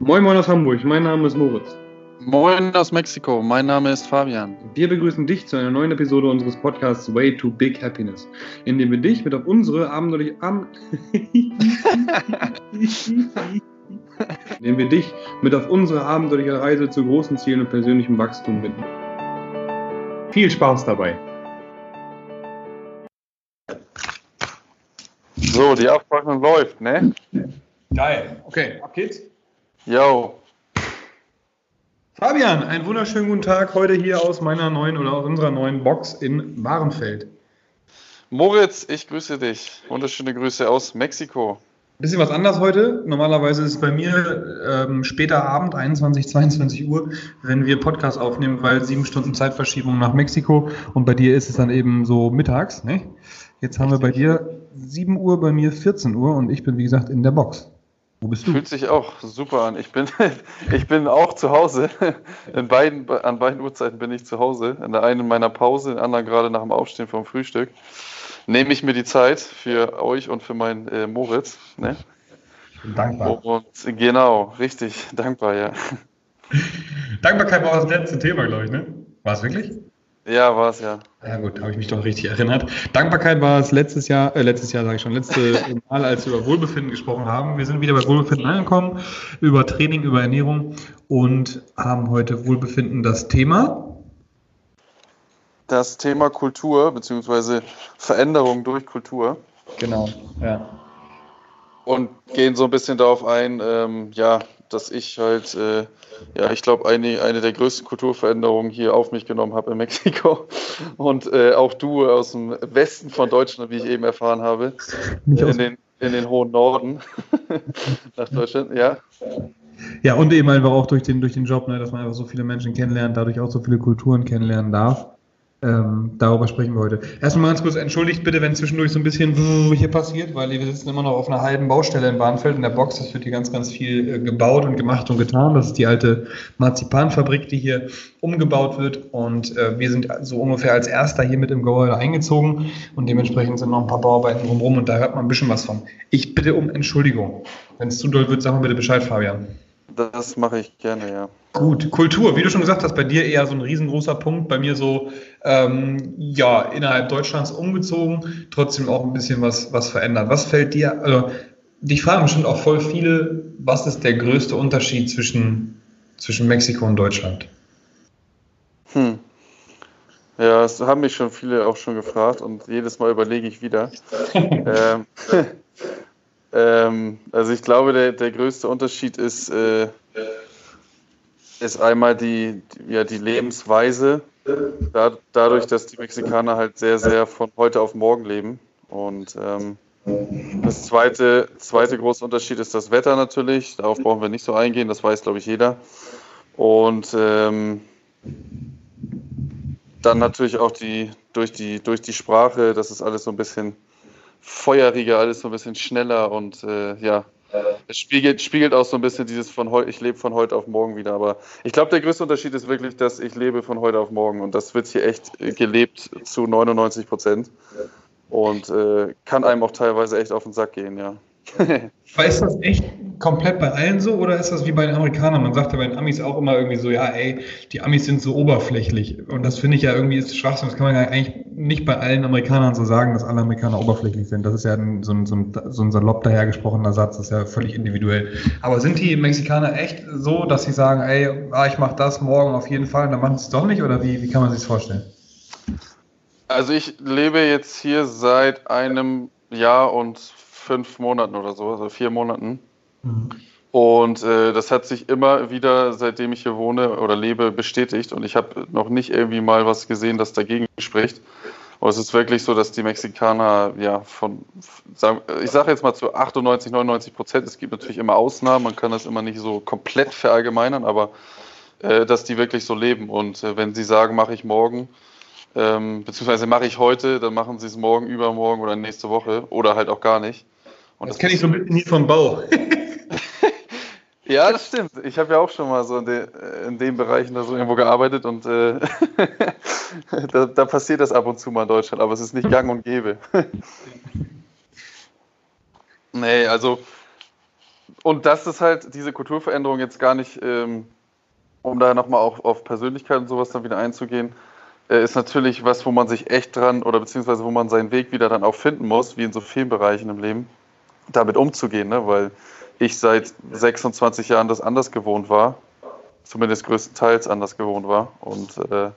Moin Moin aus Hamburg, mein Name ist Moritz. Moin aus Mexiko, mein Name ist Fabian. Wir begrüßen dich zu einer neuen Episode unseres Podcasts Way to Big Happiness, in dem wir dich mit auf unsere abenteuerliche Am in dem wir dich mit auf unsere abenteuerliche Reise zu großen Zielen und persönlichem Wachstum bitten. Viel Spaß dabei! So, die Absprache läuft, ne? Geil. Okay, ab geht's. Yo. Fabian, einen wunderschönen guten Tag heute hier aus meiner neuen oder aus unserer neuen Box in Warenfeld. Moritz, ich grüße dich. Wunderschöne Grüße aus Mexiko. Bisschen was anders heute. Normalerweise ist es bei mir ähm, später Abend, 21, 22 Uhr, wenn wir Podcast aufnehmen, weil sieben Stunden Zeitverschiebung nach Mexiko und bei dir ist es dann eben so mittags. Ne? Jetzt haben wir bei dir 7 Uhr, bei mir 14 Uhr und ich bin wie gesagt in der Box. Wo bist du? Fühlt sich auch super an. Ich bin, ich bin auch zu Hause. In beiden, an beiden Uhrzeiten bin ich zu Hause. In der einen in meiner Pause, in der anderen gerade nach dem Aufstehen vom Frühstück. Nehme ich mir die Zeit für euch und für meinen äh, Moritz. Ne? Dankbar. Und genau, richtig, dankbar, ja. Dankbarkeit war das letzte Thema, glaube ich, ne? War es wirklich? Ja, war es ja. Ja gut, habe ich mich doch richtig erinnert. Dankbarkeit war es letztes Jahr, äh, letztes Jahr sage ich schon, letzte Mal, als wir über Wohlbefinden gesprochen haben. Wir sind wieder bei Wohlbefinden angekommen, über Training, über Ernährung und haben heute Wohlbefinden das Thema. Das Thema Kultur bzw. Veränderung durch Kultur. Genau, ja. Und gehen so ein bisschen darauf ein, ähm, ja, dass ich halt, äh, ja, ich glaube, eine, eine der größten Kulturveränderungen hier auf mich genommen habe in Mexiko. Und äh, auch du aus dem Westen von Deutschland, wie ich eben erfahren habe, in den, in den hohen Norden nach Deutschland, ja. Ja, und eben einfach auch durch den, durch den Job, ne, dass man einfach so viele Menschen kennenlernt, dadurch auch so viele Kulturen kennenlernen darf. Ähm, darüber sprechen wir heute. Erstmal ganz kurz entschuldigt bitte, wenn zwischendurch so ein bisschen hier passiert, weil wir sitzen immer noch auf einer halben Baustelle in Bahnfeld in der Box. Es wird hier ganz, ganz viel äh, gebaut und gemacht und getan. Das ist die alte Marzipanfabrik, die hier umgebaut wird. Und äh, wir sind so ungefähr als Erster hier mit im Gebäude eingezogen und dementsprechend sind noch ein paar Bauarbeiten drumherum und da hört man ein bisschen was von. Ich bitte um Entschuldigung. Wenn es zu doll wird, sag mal bitte Bescheid, Fabian. Das mache ich gerne, ja. Gut, Kultur, wie du schon gesagt hast, bei dir eher so ein riesengroßer Punkt, bei mir so, ähm, ja, innerhalb Deutschlands umgezogen, trotzdem auch ein bisschen was, was verändert. Was fällt dir, also, dich fragen bestimmt auch voll viele, was ist der größte Unterschied zwischen, zwischen Mexiko und Deutschland? Hm. Ja, das haben mich schon viele auch schon gefragt und jedes Mal überlege ich wieder. ähm, ähm, also ich glaube, der, der größte Unterschied ist, äh, ist einmal die, die, ja, die Lebensweise. Da, dadurch, dass die Mexikaner halt sehr, sehr von heute auf morgen leben. Und ähm, das zweite, zweite große Unterschied ist das Wetter natürlich. Darauf brauchen wir nicht so eingehen, das weiß, glaube ich, jeder. Und ähm, dann natürlich auch die durch, die durch die Sprache, das ist alles so ein bisschen feuriger, alles so ein bisschen schneller und äh, ja, es spiegelt, spiegelt auch so ein bisschen dieses von heute, ich lebe von heute auf morgen wieder. Aber ich glaube, der größte Unterschied ist wirklich, dass ich lebe von heute auf morgen und das wird hier echt gelebt zu 99 Prozent und äh, kann einem auch teilweise echt auf den Sack gehen, ja. ist das echt komplett bei allen so oder ist das wie bei den Amerikanern? Man sagt ja bei den Amis auch immer irgendwie so, ja, ey, die Amis sind so oberflächlich. Und das finde ich ja irgendwie ist Schwachsinn. Das kann man ja eigentlich nicht bei allen Amerikanern so sagen, dass alle Amerikaner oberflächlich sind. Das ist ja ein, so, ein, so, ein, so ein salopp dahergesprochener Satz, das ist ja völlig individuell. Aber sind die Mexikaner echt so, dass sie sagen, ey, ah, ich mache das morgen auf jeden Fall und dann machen sie es doch nicht? Oder wie, wie kann man sich das vorstellen? Also ich lebe jetzt hier seit einem Jahr und fünf Monaten oder so, also vier Monaten. Mhm. Und äh, das hat sich immer wieder, seitdem ich hier wohne oder lebe, bestätigt. Und ich habe noch nicht irgendwie mal was gesehen, das dagegen spricht. Und es ist wirklich so, dass die Mexikaner, ja, von, ich sage jetzt mal zu 98, 99 Prozent, es gibt natürlich immer Ausnahmen, man kann das immer nicht so komplett verallgemeinern, aber äh, dass die wirklich so leben. Und äh, wenn sie sagen, mache ich morgen, ähm, beziehungsweise mache ich heute, dann machen sie es morgen, übermorgen oder nächste Woche oder halt auch gar nicht. Und das, das kenne ich so ein bisschen hier vom Bau. ja, das stimmt. Ich habe ja auch schon mal so in, de, in den Bereichen da so irgendwo gearbeitet und äh, da, da, passiert das ab und zu mal in Deutschland, aber es ist nicht gang und gäbe. nee, also und das ist halt diese Kulturveränderung jetzt gar nicht, ähm, um da nochmal auch auf Persönlichkeit und sowas dann wieder einzugehen, äh, ist natürlich was, wo man sich echt dran oder beziehungsweise wo man seinen Weg wieder dann auch finden muss, wie in so vielen Bereichen im Leben, damit umzugehen, ne? weil ich seit 26 Jahren das anders gewohnt war, zumindest größtenteils anders gewohnt war und äh,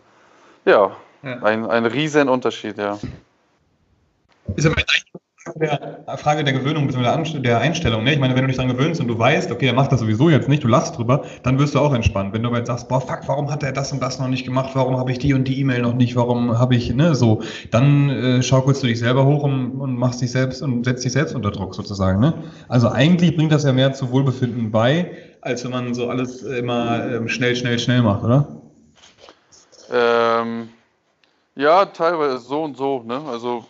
ja, ja, ein, ein riesen Unterschied, ja. Ist aber eigentlich der Frage der Gewöhnung bzw. der Einstellung. Ne? Ich meine, wenn du dich daran gewöhnst und du weißt, okay, er macht das sowieso jetzt nicht, du lachst drüber, dann wirst du auch entspannt. Wenn du aber jetzt sagst, boah, fuck, warum hat er das und das noch nicht gemacht? Warum habe ich die und die E-Mail noch nicht? Warum habe ich, ne, so, dann äh, schaukelst du dich selber hoch und, und, machst dich selbst und setzt dich selbst unter Druck sozusagen. Ne? Also eigentlich bringt das ja mehr zu Wohlbefinden bei, als wenn man so alles immer ähm, schnell, schnell, schnell macht, oder? Ähm ja, teilweise so und so. Ne? Also,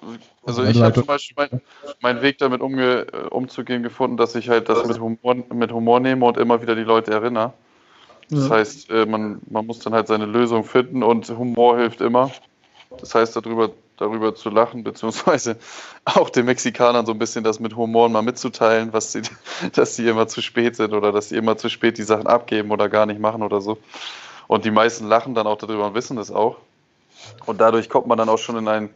also, also ich habe zum Beispiel mein, meinen Weg damit umge äh, umzugehen gefunden, dass ich halt das mit Humor, mit Humor nehme und immer wieder die Leute erinnere. Das ja. heißt, äh, man, man muss dann halt seine Lösung finden und Humor hilft immer. Das heißt, darüber, darüber zu lachen, beziehungsweise auch den Mexikanern so ein bisschen das mit Humor mal mitzuteilen, was sie, dass sie immer zu spät sind oder dass sie immer zu spät die Sachen abgeben oder gar nicht machen oder so. Und die meisten lachen dann auch darüber und wissen das auch. Und dadurch kommt man dann auch schon in ein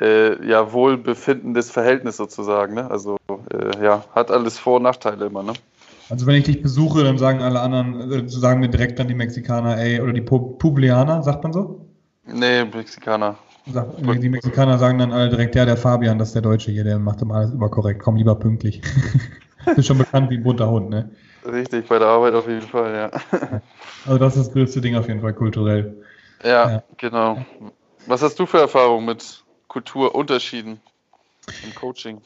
äh, ja, wohlbefindendes Verhältnis sozusagen. Ne? Also äh, ja, hat alles Vor- und Nachteile immer. Ne? Also wenn ich dich besuche, dann sagen alle anderen, äh, sagen mir direkt dann die Mexikaner, ey, oder die Publianer, sagt man so? Nee, Mexikaner. Die Mexikaner sagen dann alle direkt, ja, der Fabian, das ist der Deutsche hier, der macht immer alles überkorrekt, komm lieber pünktlich. ist schon bekannt wie ein bunter Hund, ne? Richtig, bei der Arbeit auf jeden Fall, ja. Also das ist das größte Ding auf jeden Fall, kulturell. Ja, ja, genau. Was hast du für Erfahrungen mit Kulturunterschieden im Coaching?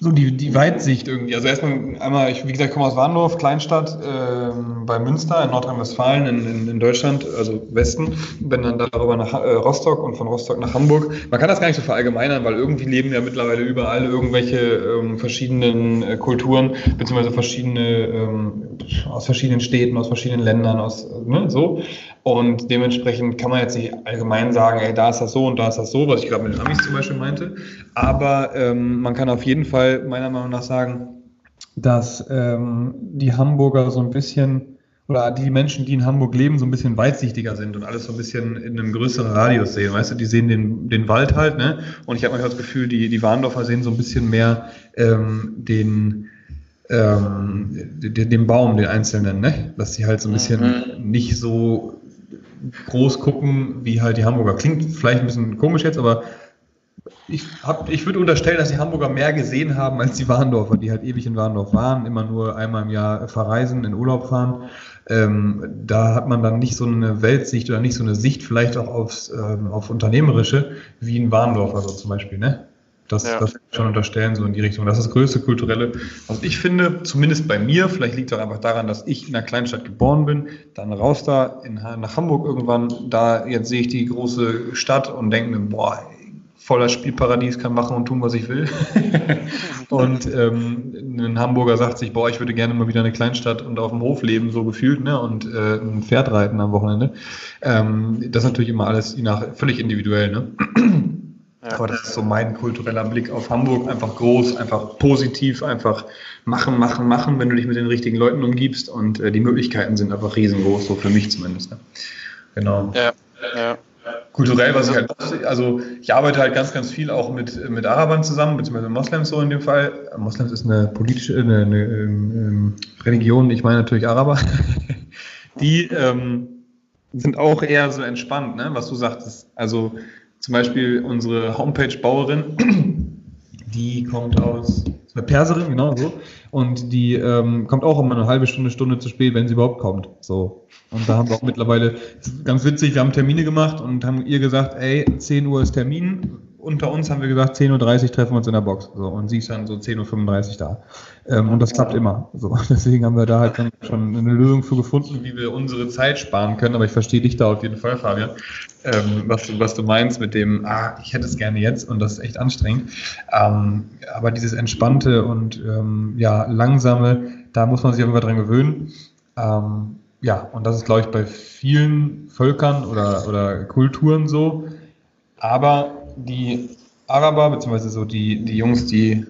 So die, die Weitsicht irgendwie. Also erstmal einmal, ich, wie gesagt, komme aus Warndorf, Kleinstadt ähm, bei Münster in Nordrhein-Westfalen in, in, in, Deutschland, also Westen. Bin dann darüber nach äh, Rostock und von Rostock nach Hamburg. Man kann das gar nicht so verallgemeinern, weil irgendwie leben ja mittlerweile überall irgendwelche ähm, verschiedenen äh, Kulturen, beziehungsweise verschiedene, ähm, aus verschiedenen Städten, aus verschiedenen Ländern, aus, ne, so. Und dementsprechend kann man jetzt nicht allgemein sagen, ey, da ist das so und da ist das so, was ich gerade mit den Amis zum Beispiel meinte. Aber ähm, man kann auf jeden Fall meiner Meinung nach sagen, dass ähm, die Hamburger so ein bisschen oder die Menschen, die in Hamburg leben, so ein bisschen weitsichtiger sind und alles so ein bisschen in einem größeren Radius sehen. Weißt du, die sehen den, den Wald halt, ne? Und ich habe manchmal das Gefühl, die, die Warndorfer sehen so ein bisschen mehr ähm, den, ähm, den, den Baum, den einzelnen, ne? Dass sie halt so ein bisschen mhm. nicht so groß gucken, wie halt die Hamburger. Klingt vielleicht ein bisschen komisch jetzt, aber ich, ich würde unterstellen, dass die Hamburger mehr gesehen haben als die Warndorfer, die halt ewig in Warndorf waren, immer nur einmal im Jahr verreisen, in Urlaub fahren. Ähm, da hat man dann nicht so eine Weltsicht oder nicht so eine Sicht vielleicht auch aufs, ähm, auf Unternehmerische wie in Warndorf, also zum Beispiel, ne? Das, ja. das schon unterstellen, so in die Richtung. Das ist das größte kulturelle, was ich finde, zumindest bei mir, vielleicht liegt es auch einfach daran, dass ich in einer Kleinstadt geboren bin, dann raus da in, nach Hamburg irgendwann, da jetzt sehe ich die große Stadt und denke mir, boah, voller Spielparadies, kann machen und tun, was ich will. und ähm, ein Hamburger sagt sich, boah, ich würde gerne mal wieder eine Kleinstadt und auf dem Hof leben, so gefühlt, ne? und äh, ein Pferd reiten am Wochenende. Ähm, das ist natürlich immer alles nach, völlig individuell. Ne? Ja. Aber das ist so mein kultureller Blick auf Hamburg. Einfach groß, einfach positiv, einfach machen, machen, machen, wenn du dich mit den richtigen Leuten umgibst. Und äh, die Möglichkeiten sind einfach riesengroß, so für mich zumindest. Ne? Genau. Ja, ja. Kulturell, was ich halt, also ich arbeite halt ganz, ganz viel auch mit, mit Arabern zusammen, beziehungsweise Moslems so in dem Fall. Moslems ist eine politische, eine, eine ähm, Religion, ich meine natürlich Araber. Die ähm, sind auch eher so entspannt, ne, was du sagtest. Also zum Beispiel unsere Homepage-Bauerin, die kommt aus, eine Perserin, genau so, und die ähm, kommt auch immer eine halbe Stunde, Stunde zu spät, wenn sie überhaupt kommt. So. Und da haben wir auch mittlerweile, ganz witzig, wir haben Termine gemacht und haben ihr gesagt, ey, 10 Uhr ist Termin, unter uns haben wir gesagt, 10.30 Uhr treffen wir uns in der Box. So, und sie ist dann so 10.35 Uhr da. Ähm, und das klappt immer. So, deswegen haben wir da halt schon eine Lösung für gefunden, wie wir unsere Zeit sparen können. Aber ich verstehe dich da auf jeden Fall, Fabian, ähm, was, du, was du meinst mit dem, ah, ich hätte es gerne jetzt und das ist echt anstrengend. Ähm, aber dieses entspannte und ähm, ja, langsame, da muss man sich Fall dran gewöhnen. Ähm, ja, und das ist, glaube ich, bei vielen Völkern oder, oder Kulturen so. Aber die Araber, beziehungsweise so die, die Jungs, die,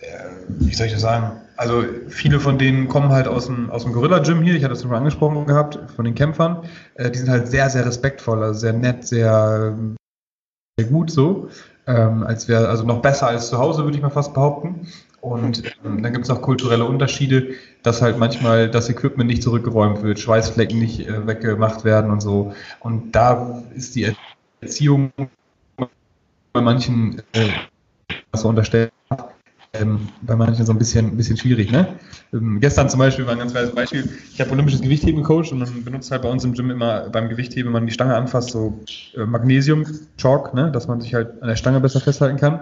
äh, wie soll ich das sagen, Also viele von denen kommen halt aus dem, aus dem Gorilla-Gym hier, ich hatte es schon angesprochen gehabt, von den Kämpfern. Äh, die sind halt sehr, sehr respektvoll, also sehr nett, sehr, sehr gut so. Ähm, als wäre, also noch besser als zu Hause, würde ich mal fast behaupten. Und ähm, dann gibt es auch kulturelle Unterschiede, dass halt manchmal das Equipment nicht zurückgeräumt wird, Schweißflecken nicht äh, weggemacht werden und so. Und da ist die Erziehung bei manchen äh, so unterstellt, ähm, bei manchen so ein bisschen, ein bisschen schwierig. Ne? Ähm, gestern zum Beispiel war ein ganz kleines Beispiel. Ich habe olympisches Gewichtheben gecoacht und man benutzt halt bei uns im Gym immer beim Gewichtheben, wenn man die Stange anfasst, so äh, Magnesium-Chalk, ne? dass man sich halt an der Stange besser festhalten kann.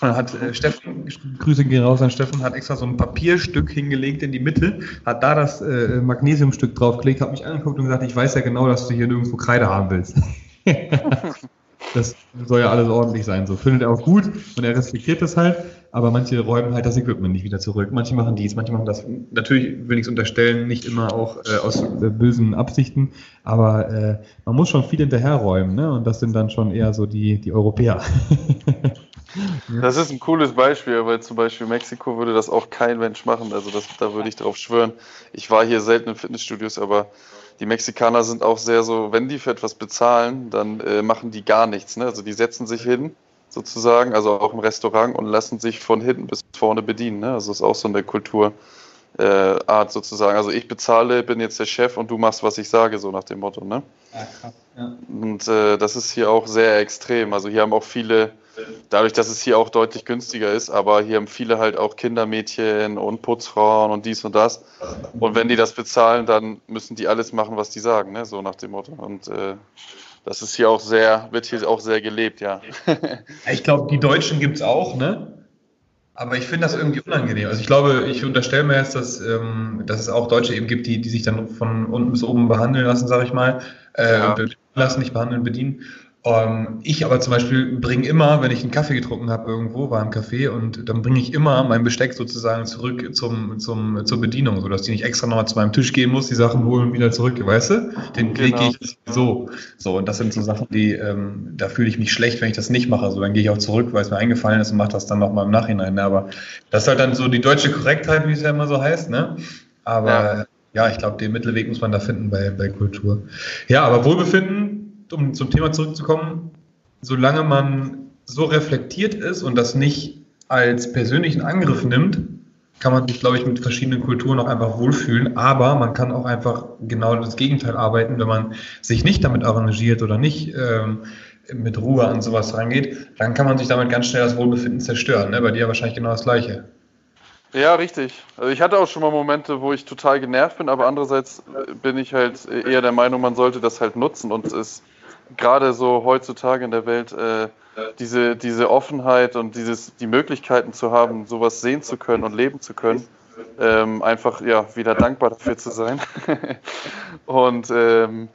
Dann hat äh, Steffen, Grüße gehen raus an Steffen, hat extra so ein Papierstück hingelegt in die Mitte, hat da das äh, Magnesiumstück draufgelegt, hat mich angeguckt und gesagt, ich weiß ja genau, dass du hier nirgendwo Kreide haben willst. das soll ja alles ordentlich sein. So findet er auch gut und er respektiert das halt, aber manche räumen halt das Equipment nicht wieder zurück. Manche machen dies, manche machen das. Natürlich will ich es unterstellen, nicht immer auch äh, aus äh, bösen Absichten, aber äh, man muss schon viel hinterherräumen, ne? Und das sind dann schon eher so die, die Europäer. Das ist ein cooles Beispiel, weil zum Beispiel Mexiko würde das auch kein Mensch machen. Also das, da würde ich drauf schwören. Ich war hier selten in Fitnessstudios, aber die Mexikaner sind auch sehr so, wenn die für etwas bezahlen, dann äh, machen die gar nichts. Ne? Also die setzen sich hin, sozusagen, also auch im Restaurant und lassen sich von hinten bis vorne bedienen. Ne? Also das ist auch so eine Kulturart äh, sozusagen. Also ich bezahle, bin jetzt der Chef und du machst, was ich sage, so nach dem Motto. Ne? Ja, krass, ja. Und äh, das ist hier auch sehr extrem. Also hier haben auch viele dadurch, dass es hier auch deutlich günstiger ist, aber hier haben viele halt auch Kindermädchen und Putzfrauen und dies und das. Und wenn die das bezahlen, dann müssen die alles machen, was die sagen, ne? so nach dem Motto. Und äh, das ist hier auch sehr, wird hier auch sehr gelebt, ja. ich glaube, die Deutschen gibt es auch, ne? Aber ich finde das irgendwie unangenehm. Also ich glaube, ich unterstelle mir jetzt, dass, ähm, dass es auch Deutsche eben gibt, die, die sich dann von unten bis oben behandeln lassen, sage ich mal. Äh, ja. lassen, nicht behandeln, bedienen. Um, ähm, ich aber zum Beispiel bringe immer, wenn ich einen Kaffee getrunken habe irgendwo, war im Café, und dann bringe ich immer mein Besteck sozusagen zurück zum, zum, zur Bedienung, sodass die nicht extra nochmal zu meinem Tisch gehen muss, die Sachen holen und wieder zurück, weißt du? Den genau. kriege ich so. So, und das sind so Sachen, die, ähm, da fühle ich mich schlecht, wenn ich das nicht mache. So, dann gehe ich auch zurück, weil es mir eingefallen ist und mache das dann nochmal im Nachhinein. Ne? Aber das ist halt dann so die deutsche Korrektheit, wie es ja immer so heißt, ne? Aber ja, ja ich glaube, den Mittelweg muss man da finden bei, bei Kultur. Ja, aber Wohlbefinden um zum Thema zurückzukommen, solange man so reflektiert ist und das nicht als persönlichen Angriff nimmt, kann man sich, glaube ich, mit verschiedenen Kulturen auch einfach wohlfühlen. Aber man kann auch einfach genau das Gegenteil arbeiten, wenn man sich nicht damit arrangiert oder nicht ähm, mit Ruhe an sowas rangeht, dann kann man sich damit ganz schnell das Wohlbefinden zerstören. Ne? Bei dir wahrscheinlich genau das Gleiche. Ja, richtig. Also ich hatte auch schon mal Momente, wo ich total genervt bin, aber andererseits bin ich halt eher der Meinung, man sollte das halt nutzen und es gerade so heutzutage in der Welt äh, diese, diese Offenheit und dieses, die Möglichkeiten zu haben, sowas sehen zu können und leben zu können, ähm, einfach ja, wieder dankbar dafür zu sein und ähm,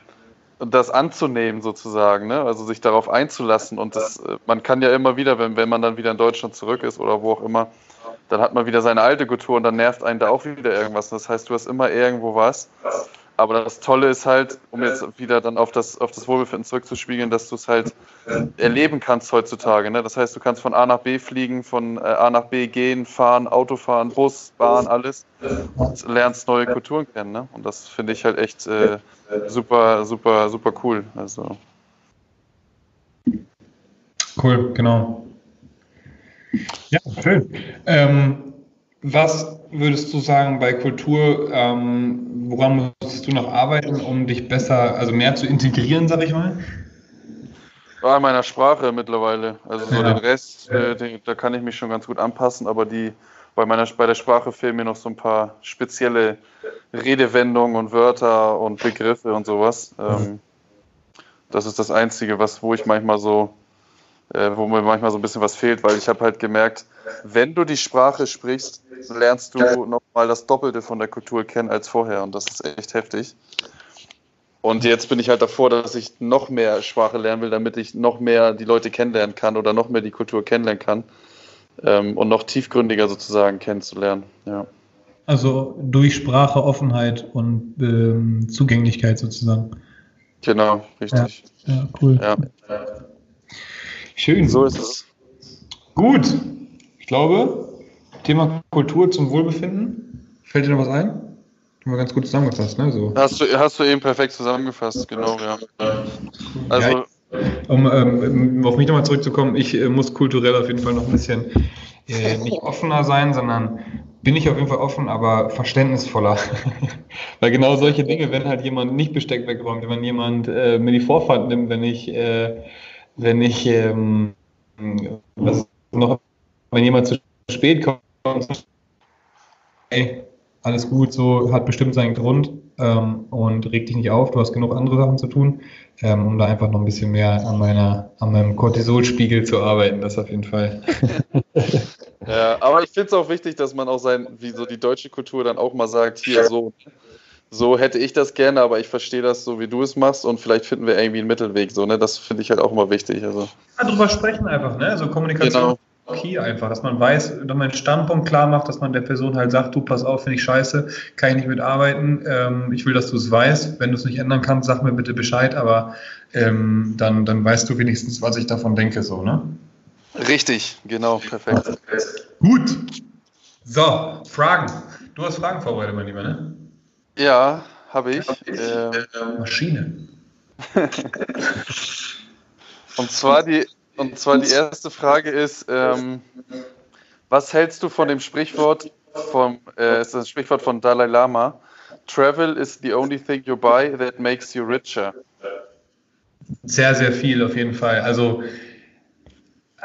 das anzunehmen sozusagen, ne? also sich darauf einzulassen und das, äh, man kann ja immer wieder, wenn, wenn man dann wieder in Deutschland zurück ist oder wo auch immer, dann hat man wieder seine alte Kultur und dann nervt einen da auch wieder irgendwas. Das heißt, du hast immer irgendwo was, aber das Tolle ist halt, um jetzt wieder dann auf das, auf das Wohlbefinden zurückzuspiegeln, dass du es halt erleben kannst heutzutage. Ne? Das heißt, du kannst von A nach B fliegen, von äh, A nach B gehen, fahren, Auto fahren, Bus, Bahn, alles und lernst neue Kulturen kennen. Ne? Und das finde ich halt echt äh, super, super, super cool. Also. Cool, genau. Ja, schön. Ähm, was würdest du sagen bei Kultur, ähm, woran musstest du noch arbeiten, um dich besser, also mehr zu integrieren, sag ich mal? Bei meiner Sprache mittlerweile. Also so ja. den Rest, äh, den, da kann ich mich schon ganz gut anpassen, aber die bei meiner bei der Sprache fehlen mir noch so ein paar spezielle Redewendungen und Wörter und Begriffe und sowas. Ähm, das ist das Einzige, was wo ich manchmal so äh, wo mir manchmal so ein bisschen was fehlt, weil ich habe halt gemerkt, wenn du die Sprache sprichst, lernst du nochmal das Doppelte von der Kultur kennen als vorher und das ist echt heftig. Und jetzt bin ich halt davor, dass ich noch mehr Sprache lernen will, damit ich noch mehr die Leute kennenlernen kann oder noch mehr die Kultur kennenlernen kann ähm, und noch tiefgründiger sozusagen kennenzulernen. Ja. Also durch Sprache, Offenheit und ähm, Zugänglichkeit sozusagen. Genau, richtig. Ja, ja cool. Ja. Schön. So ist es. Gut. Ich glaube, Thema Kultur zum Wohlbefinden. Fällt dir noch was ein? Haben wir ganz gut zusammengefasst, ne? So. Hast, du, hast du eben perfekt zusammengefasst, genau, ja. Also, ja, um ähm, auf mich nochmal zurückzukommen, ich äh, muss kulturell auf jeden Fall noch ein bisschen äh, nicht offener sein, sondern bin ich auf jeden Fall offen, aber verständnisvoller. Weil genau solche Dinge, wenn halt jemand nicht Besteck wegräumt, wenn jemand äh, mir die Vorfahrt nimmt, wenn ich, äh, wenn ich, ähm, was noch, wenn jemand zu spät kommt, ey, alles gut, so hat bestimmt seinen Grund ähm, und reg dich nicht auf, du hast genug andere Sachen zu tun, ähm, um da einfach noch ein bisschen mehr an meiner, an meinem Cortisolspiegel zu arbeiten, das auf jeden Fall. ja, aber ich finde es auch wichtig, dass man auch sein, wie so die deutsche Kultur dann auch mal sagt, hier so, so hätte ich das gerne, aber ich verstehe das so, wie du es machst und vielleicht finden wir irgendwie einen Mittelweg, so, ne? Das finde ich halt auch immer wichtig. Also. Ja, drüber sprechen einfach, ne? So Kommunikation. Genau okay einfach, dass man weiß, dass man einen Standpunkt klar macht, dass man der Person halt sagt, du pass auf, finde ich scheiße, kann ich nicht mitarbeiten, ähm, ich will, dass du es weißt, wenn du es nicht ändern kannst, sag mir bitte Bescheid, aber ähm, dann, dann weißt du wenigstens, was ich davon denke, so, ne? Richtig, genau, perfekt. Gut. So, Fragen. Du hast Fragen vorbereitet, mein Lieber, ne? Ja, habe ich. Ähm, Maschine. Und zwar die und zwar die erste Frage ist, ähm, was hältst du von dem Sprichwort, vom, äh, ist das Sprichwort von Dalai Lama, Travel is the only thing you buy that makes you richer. Sehr, sehr viel auf jeden Fall. Also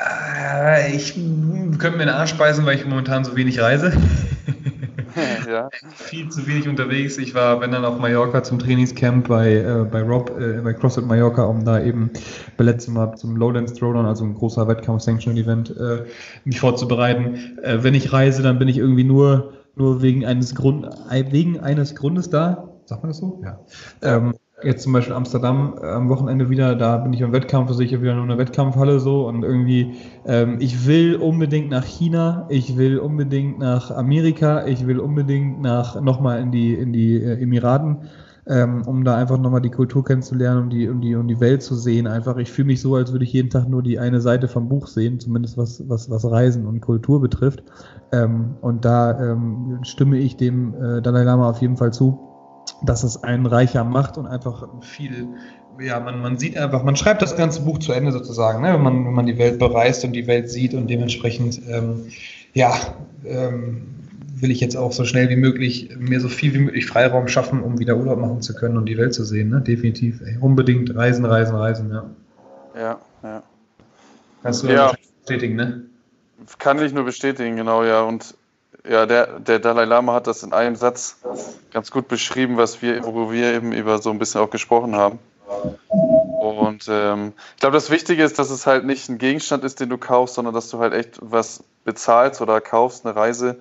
äh, ich könnte mir den Arsch speisen, weil ich momentan so wenig reise. ja. Viel zu wenig unterwegs. Ich war, wenn dann auf Mallorca zum Trainingscamp bei, äh, bei Rob, äh, bei CrossFit Mallorca, um da eben bei letztem Mal zum Lowlands Throwdown, also ein großer Wettkampf-Sanctional-Event, äh, mich vorzubereiten. Äh, wenn ich reise, dann bin ich irgendwie nur, nur wegen eines Grund, wegen eines Grundes da. Sagt man das so? Ja. Ähm, jetzt zum Beispiel Amsterdam äh, am Wochenende wieder, da bin ich im Wettkampf, also ich habe wieder nur eine Wettkampfhalle so und irgendwie, ähm, ich will unbedingt nach China, ich will unbedingt nach Amerika, ich will unbedingt nach nochmal in die, in die äh, Emiraten, ähm, um da einfach nochmal die Kultur kennenzulernen und die, und die, und die Welt zu sehen. Einfach, ich fühle mich so, als würde ich jeden Tag nur die eine Seite vom Buch sehen, zumindest was, was, was Reisen und Kultur betrifft. Ähm, und da ähm, stimme ich dem äh, Dalai Lama auf jeden Fall zu dass es einen reicher macht und einfach viel, ja, man, man sieht einfach, man schreibt das ganze Buch zu Ende sozusagen, ne? wenn, man, wenn man die Welt bereist und die Welt sieht und dementsprechend, ähm, ja, ähm, will ich jetzt auch so schnell wie möglich mir so viel wie möglich Freiraum schaffen, um wieder Urlaub machen zu können und die Welt zu sehen, ne? definitiv. Ey, unbedingt reisen, reisen, reisen, ja. Ja, ja. Kannst du ja. bestätigen, ne? Kann ich nur bestätigen, genau, ja. Und ja, der, der Dalai Lama hat das in einem Satz ganz gut beschrieben, was wir, wo wir eben über so ein bisschen auch gesprochen haben. Und ähm, ich glaube, das Wichtige ist, dass es halt nicht ein Gegenstand ist, den du kaufst, sondern dass du halt echt was bezahlst oder kaufst, eine Reise,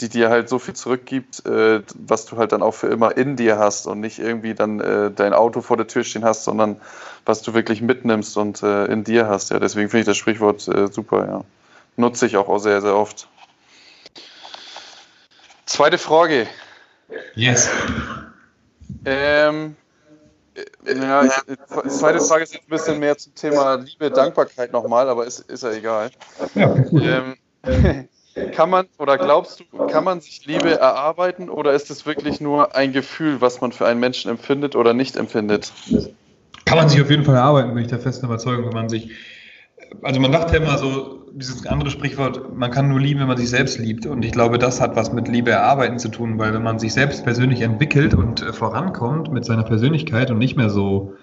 die dir halt so viel zurückgibt, äh, was du halt dann auch für immer in dir hast und nicht irgendwie dann äh, dein Auto vor der Tür stehen hast, sondern was du wirklich mitnimmst und äh, in dir hast. Ja, deswegen finde ich das Sprichwort äh, super, ja. Nutze ich auch, auch sehr, sehr oft. Zweite Frage. Yes. Ähm, ja, ich, zweite Frage ist ein bisschen mehr zum Thema Liebe, Dankbarkeit nochmal, aber ist, ist ja egal. Ja, ähm, kann man oder glaubst du, kann man sich Liebe erarbeiten oder ist es wirklich nur ein Gefühl, was man für einen Menschen empfindet oder nicht empfindet? Kann man sich auf jeden Fall erarbeiten, bin ich der festen Überzeugung, wenn man sich also man dachte immer so, dieses andere Sprichwort, man kann nur lieben, wenn man sich selbst liebt. Und ich glaube, das hat was mit Liebe erarbeiten zu tun, weil wenn man sich selbst persönlich entwickelt und äh, vorankommt mit seiner Persönlichkeit und nicht mehr so.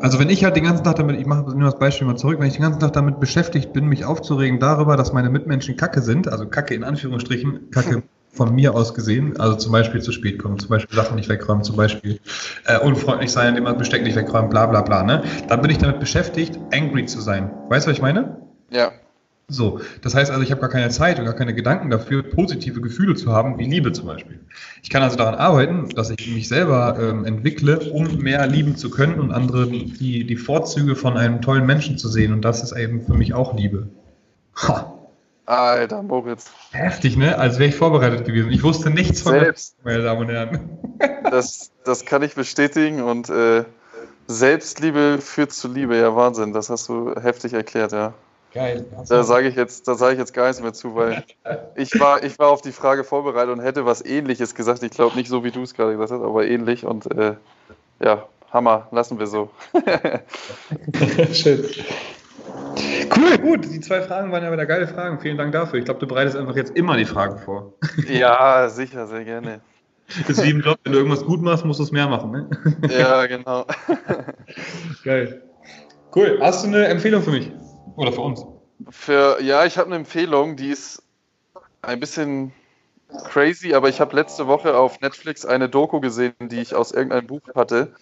Also wenn ich halt den ganzen Tag damit, ich mache nur das Beispiel mal zurück, wenn ich den ganzen Tag damit beschäftigt bin, mich aufzuregen darüber, dass meine Mitmenschen Kacke sind, also Kacke in Anführungsstrichen, Kacke von mir aus gesehen, also zum Beispiel zu spät kommen, zum Beispiel Sachen nicht wegräumen, zum Beispiel äh, unfreundlich sein, indem man Besteck nicht wegräumt, bla bla bla, ne? Dann bin ich damit beschäftigt, angry zu sein. Weißt du, was ich meine? Ja. So, das heißt also, ich habe gar keine Zeit und gar keine Gedanken dafür, positive Gefühle zu haben, wie Liebe zum Beispiel. Ich kann also daran arbeiten, dass ich mich selber ähm, entwickle, um mehr lieben zu können und andere die, die Vorzüge von einem tollen Menschen zu sehen. Und das ist eben für mich auch Liebe. Ha. Alter, Moritz. Heftig, ne? Als wäre ich vorbereitet gewesen. Ich wusste nichts von Selbst, meine Damen und Herren. Das, das kann ich bestätigen und äh, Selbstliebe führt zu Liebe, ja Wahnsinn. Das hast du heftig erklärt, ja. Geil. Da sage ich jetzt, da sage ich jetzt gar nichts mehr zu, weil ich war, ich war auf die Frage vorbereitet und hätte was Ähnliches gesagt. Ich glaube nicht so, wie du es gerade gesagt hast, aber ähnlich und äh, ja, Hammer, lassen wir so. Schön. Cool, gut. Die zwei Fragen waren ja wieder geile Fragen. Vielen Dank dafür. Ich glaube, du bereitest einfach jetzt immer die Fragen vor. ja, sicher, sehr gerne. Das ist wie im Job, wenn du irgendwas gut machst, musst du es mehr machen, ne? Ja, genau. Geil. Cool. Hast du eine Empfehlung für mich? Oder für uns? Für, ja, ich habe eine Empfehlung, die ist ein bisschen crazy, aber ich habe letzte Woche auf Netflix eine Doku gesehen, die ich aus irgendeinem Buch hatte.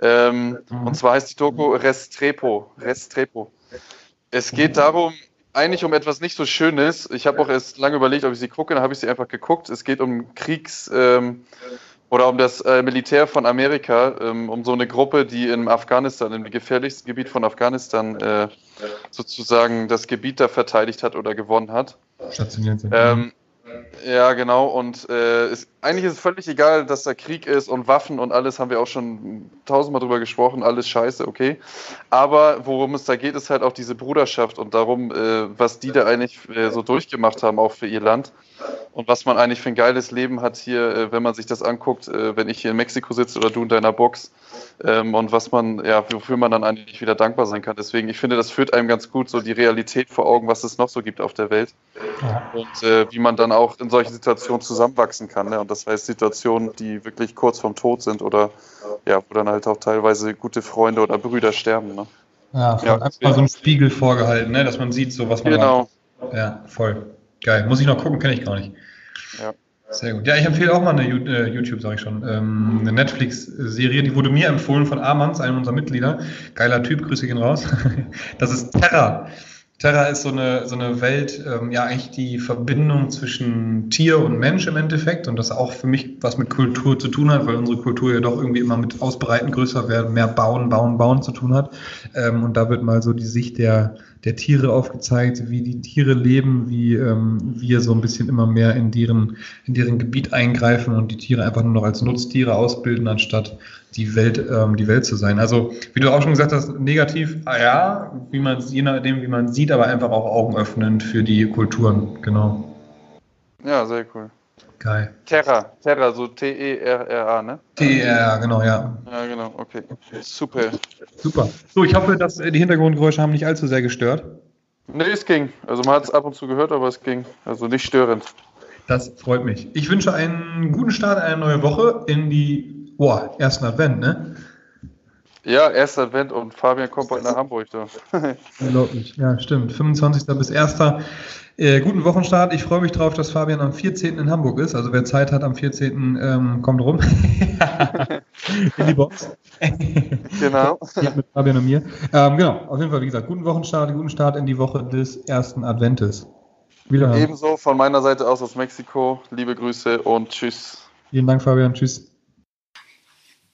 Ähm, mhm. Und zwar heißt die Doku Restrepo. Restrepo. Es geht darum, eigentlich um etwas nicht so Schönes. Ich habe auch erst lange überlegt, ob ich sie gucke, dann habe ich sie einfach geguckt. Es geht um Kriegs- ähm, oder um das äh, Militär von Amerika, ähm, um so eine Gruppe, die in Afghanistan, im gefährlichsten Gebiet von Afghanistan, äh, sozusagen das Gebiet da verteidigt hat oder gewonnen hat. Stationiert sind. Ähm, ja, genau. Und äh, ist, eigentlich ist es völlig egal, dass da Krieg ist und Waffen und alles, haben wir auch schon tausendmal drüber gesprochen, alles scheiße, okay. Aber worum es da geht, ist halt auch diese Bruderschaft und darum, äh, was die da eigentlich äh, so durchgemacht haben, auch für ihr Land. Und was man eigentlich für ein geiles Leben hat hier, äh, wenn man sich das anguckt, äh, wenn ich hier in Mexiko sitze oder du in deiner Box. Ähm, und was man, ja, wofür man dann eigentlich wieder dankbar sein kann. Deswegen, ich finde, das führt einem ganz gut so die Realität vor Augen, was es noch so gibt auf der Welt. Und äh, wie man dann auch in solchen Situationen zusammenwachsen kann. Ne? Und das heißt Situationen, die wirklich kurz vorm Tod sind oder ja, wo dann halt auch teilweise gute Freunde oder Brüder sterben. Ne? Ja, ja einfach mal so ein Spiegel vorgehalten, ne? dass man sieht, so was man. Genau. Macht. Ja, voll. Geil. Muss ich noch gucken, kenne ich gar nicht. Ja. Sehr gut. Ja, ich empfehle auch mal eine äh, YouTube, sage ich schon, ähm, eine Netflix-Serie, die wurde mir empfohlen von Amans, einem unserer Mitglieder. Geiler Typ, Grüße gehen raus. Das ist Terra. Terra ist so eine, so eine Welt, ähm, ja, eigentlich die Verbindung zwischen Tier und Mensch im Endeffekt und das auch für mich was mit Kultur zu tun hat, weil unsere Kultur ja doch irgendwie immer mit Ausbreiten, größer werden, mehr bauen, bauen, bauen zu tun hat. Ähm, und da wird mal so die Sicht der, der Tiere aufgezeigt, wie die Tiere leben, wie ähm, wir so ein bisschen immer mehr in deren, in deren Gebiet eingreifen und die Tiere einfach nur noch als Nutztiere ausbilden, anstatt die Welt, ähm, die Welt zu sein. Also, wie du auch schon gesagt hast, negativ, ah ja, wie man, je nachdem, wie man sieht, aber einfach auch Augen öffnend für die Kulturen, genau. Ja, sehr cool. Geil. Terra, Terra, so T-E-R-R-A, ne? T-E-R, genau, ja. Ja, genau, okay. Super. Super. So, ich hoffe, dass die Hintergrundgeräusche haben nicht allzu sehr gestört. Nee, es ging. Also man hat es ab und zu gehört, aber es ging. Also nicht störend. Das freut mich. Ich wünsche einen guten Start, eine neue Woche in die, boah, ersten Advent, ne? Ja, erster Advent und Fabian kommt bald nach Hamburg. Da. Unglaublich. Ja, stimmt. 25. bis 1. Äh, guten Wochenstart. Ich freue mich drauf, dass Fabian am 14. in Hamburg ist. Also wer Zeit hat am 14. Ähm, kommt rum. in die Box. genau. mit Fabian und mir. Ähm, genau, auf jeden Fall, wie gesagt, guten Wochenstart, guten Start in die Woche des ersten Adventes. Wiederhören. Ebenso von meiner Seite aus aus Mexiko. Liebe Grüße und tschüss. Vielen Dank, Fabian. Tschüss.